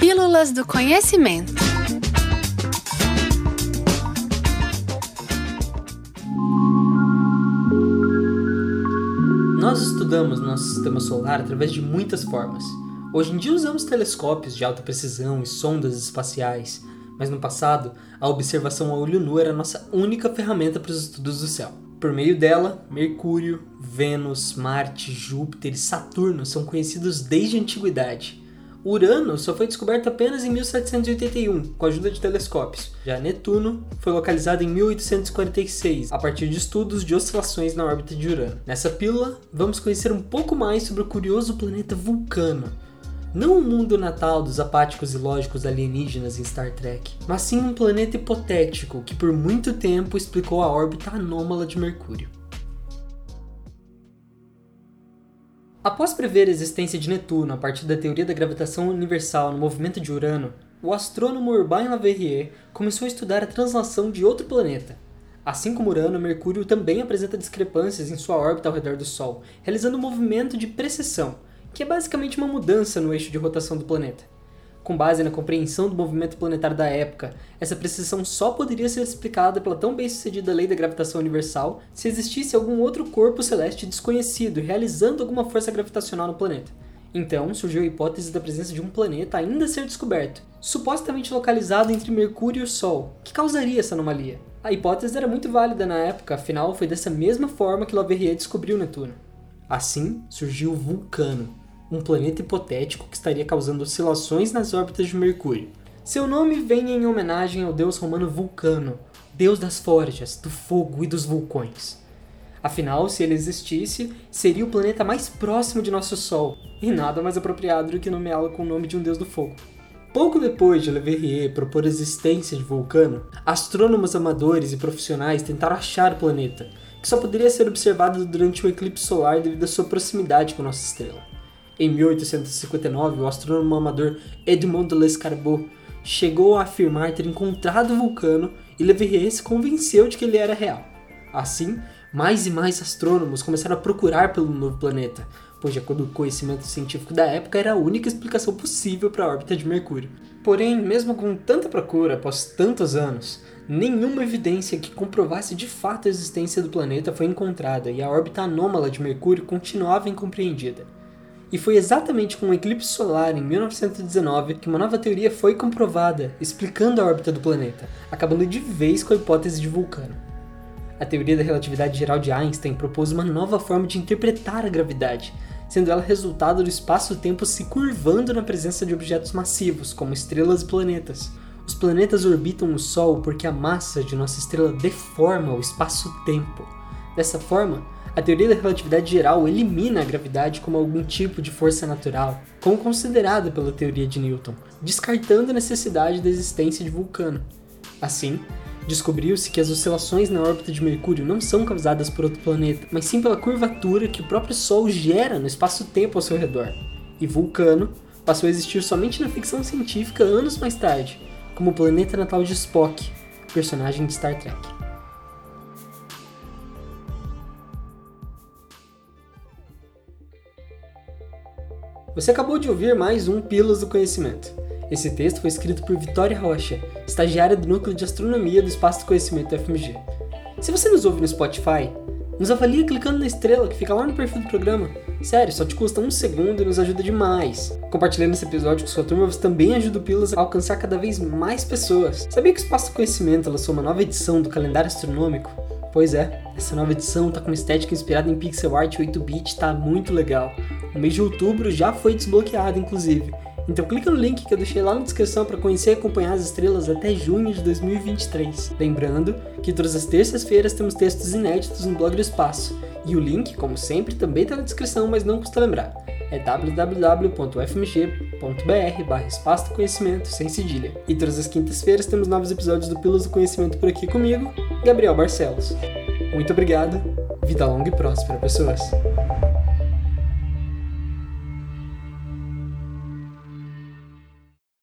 Pílulas do Conhecimento. Nós estudamos nosso sistema solar através de muitas formas. Hoje em dia usamos telescópios de alta precisão e sondas espaciais, mas no passado, a observação a olho nu era a nossa única ferramenta para os estudos do céu. Por meio dela, Mercúrio, Vênus, Marte, Júpiter e Saturno são conhecidos desde a antiguidade. Urano só foi descoberto apenas em 1781, com a ajuda de telescópios. Já Netuno foi localizado em 1846, a partir de estudos de oscilações na órbita de Urano. Nessa pílula, vamos conhecer um pouco mais sobre o curioso planeta Vulcano, não o mundo natal dos apáticos e lógicos alienígenas em Star Trek, mas sim um planeta hipotético que por muito tempo explicou a órbita anômala de Mercúrio. Após prever a existência de Netuno a partir da teoria da gravitação universal no movimento de Urano, o astrônomo Urbain Le Verrier começou a estudar a translação de outro planeta. Assim como Urano, Mercúrio também apresenta discrepâncias em sua órbita ao redor do Sol, realizando um movimento de precessão, que é basicamente uma mudança no eixo de rotação do planeta. Com base na compreensão do movimento planetário da época, essa precisão só poderia ser explicada pela tão bem-sucedida lei da gravitação universal se existisse algum outro corpo celeste desconhecido realizando alguma força gravitacional no planeta. Então surgiu a hipótese da presença de um planeta ainda a ser descoberto, supostamente localizado entre Mercúrio e o Sol, que causaria essa anomalia. A hipótese era muito válida na época, afinal foi dessa mesma forma que Leverrier descobriu Netuno. Assim surgiu Vulcano, um planeta hipotético que estaria causando oscilações nas órbitas de Mercúrio. Seu nome vem em homenagem ao deus romano Vulcano, deus das forjas, do fogo e dos vulcões. Afinal, se ele existisse, seria o planeta mais próximo de nosso Sol, e nada mais apropriado do que nomeá-lo com o nome de um deus do fogo. Pouco depois de Le Verrier propor a existência de Vulcano, astrônomos amadores e profissionais tentaram achar o planeta, que só poderia ser observado durante o eclipse solar devido à sua proximidade com nossa estrela. Em 1859, o astrônomo amador Edmond Lescarbot chegou a afirmar ter encontrado o vulcano e Le Verrier se convenceu de que ele era real. Assim, mais e mais astrônomos começaram a procurar pelo novo planeta, pois, de acordo com o conhecimento científico da época, era a única explicação possível para a órbita de Mercúrio. Porém, mesmo com tanta procura após tantos anos, nenhuma evidência que comprovasse de fato a existência do planeta foi encontrada e a órbita anômala de Mercúrio continuava incompreendida. E foi exatamente com o eclipse solar em 1919 que uma nova teoria foi comprovada, explicando a órbita do planeta, acabando de vez com a hipótese de Vulcano. A teoria da relatividade geral de Einstein propôs uma nova forma de interpretar a gravidade, sendo ela resultado do espaço-tempo se curvando na presença de objetos massivos, como estrelas e planetas. Os planetas orbitam o Sol porque a massa de nossa estrela deforma o espaço-tempo. Dessa forma, a teoria da relatividade geral elimina a gravidade como algum tipo de força natural, como considerada pela teoria de Newton, descartando a necessidade da existência de vulcano. Assim, descobriu-se que as oscilações na órbita de Mercúrio não são causadas por outro planeta, mas sim pela curvatura que o próprio Sol gera no espaço-tempo ao seu redor. E Vulcano passou a existir somente na ficção científica anos mais tarde, como o planeta natal de Spock, personagem de Star Trek. Você acabou de ouvir mais um Pílulas do Conhecimento. Esse texto foi escrito por Vitória Rocha, estagiária do Núcleo de Astronomia do Espaço do Conhecimento do FMG. Se você nos ouve no Spotify, nos avalia clicando na estrela que fica lá no perfil do programa. Sério, só te custa um segundo e nos ajuda demais. Compartilhando esse episódio com sua turma, você também ajuda o Pílulas a alcançar cada vez mais pessoas. Sabia que o Espaço do Conhecimento lançou uma nova edição do calendário astronômico? Pois é, essa nova edição tá com uma estética inspirada em pixel art 8-bit, tá muito legal. O mês de outubro já foi desbloqueado, inclusive. Então clica no link que eu deixei lá na descrição para conhecer e acompanhar as estrelas até junho de 2023. Lembrando que todas as terças-feiras temos textos inéditos no blog do Espaço. E o link, como sempre, também está na descrição, mas não custa lembrar. É www.fmg.br barra Espaço do Conhecimento, sem cedilha. E todas as quintas-feiras temos novos episódios do Pilos do Conhecimento por aqui comigo, Gabriel Barcelos. Muito obrigado, vida longa e próspera, pessoas!